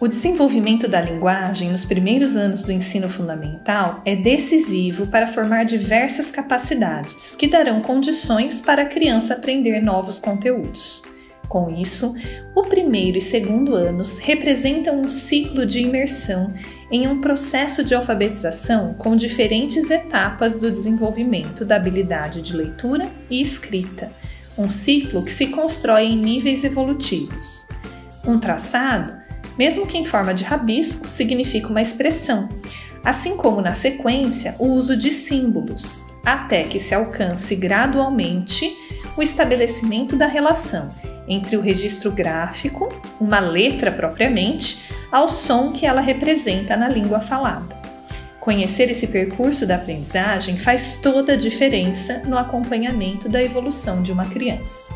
O desenvolvimento da linguagem nos primeiros anos do ensino fundamental é decisivo para formar diversas capacidades que darão condições para a criança aprender novos conteúdos. Com isso, o primeiro e segundo anos representam um ciclo de imersão em um processo de alfabetização com diferentes etapas do desenvolvimento da habilidade de leitura e escrita, um ciclo que se constrói em níveis evolutivos. Um traçado mesmo que em forma de rabisco, significa uma expressão, assim como na sequência o uso de símbolos, até que se alcance gradualmente o estabelecimento da relação entre o registro gráfico, uma letra propriamente, ao som que ela representa na língua falada. Conhecer esse percurso da aprendizagem faz toda a diferença no acompanhamento da evolução de uma criança.